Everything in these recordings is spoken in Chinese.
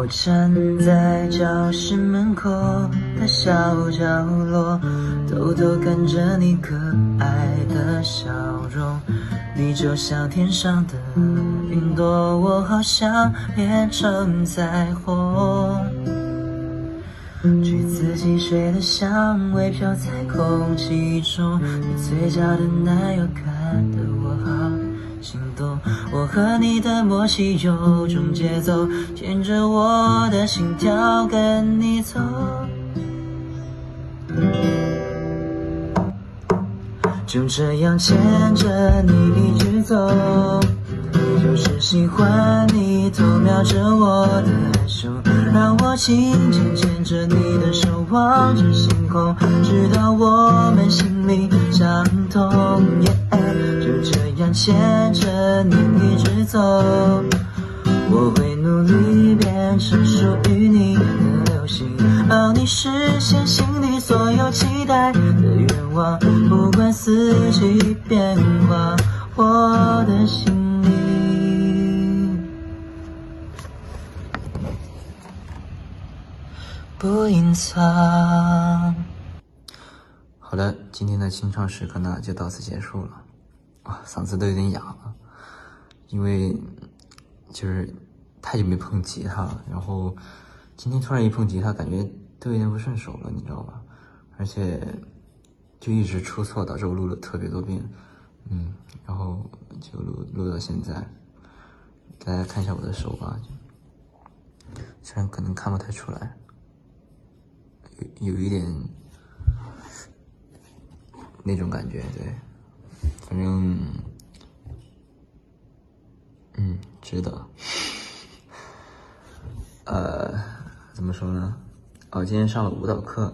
我站在教室门口的小角落，偷偷看着你可爱的笑容。你就像天上的云朵，我好想变成彩虹。橘子汽水的香味飘在空气中，你嘴角的奶油看得我我和你的默契有种节奏，牵着我的心跳跟你走。就这样牵着你一直走，就是喜欢你偷瞄着我的害羞，让我轻轻牵着你的手，望着星空，直到我们心里相通。牵着你一直走，我会努力变成属于你的流星。帮你实现心里所有期待的愿望，不管四季变化，我的心里不隐藏。好了，今天的清唱时刻呢就到此结束了。嗓子都有点哑了，因为就是太久没碰吉他了，然后。今天突然一碰吉他，感觉都有点不顺手了，你知道吧？而且就一直出错，导致我录了特别多遍，嗯，然后就录录到现在。大家看一下我的手吧，虽然可能看不太出来，有有一点那种感觉，对，反正嗯，值得，呃。怎么说呢？哦，今天上了舞蹈课，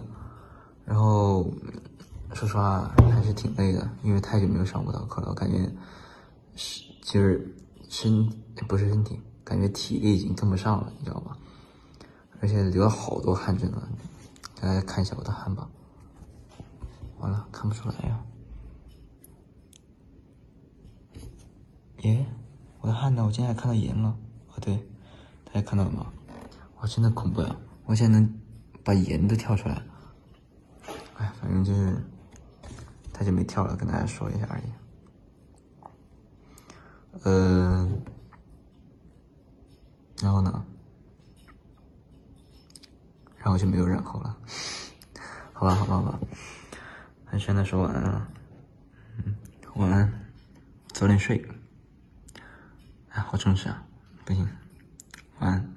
然后说实话还是挺累的，因为太久没有上舞蹈课了，我感觉是就是身不是身体，感觉体力已经跟不上了，你知道吧？而且流了好多汗，真的，大家看一下我的汗吧。完了，看不出来呀？耶，我的汗呢？我今天还看到盐了。哦，对，大家看到了吗？哇，真的恐怖呀！我现在能把盐都跳出来。哎，反正就是太久没跳了，跟大家说一下而已。呃，然后呢？然后就没有然后了。好吧，好吧，好吧。那现在说晚安了。嗯，晚安，早点睡。好充实啊不行晚安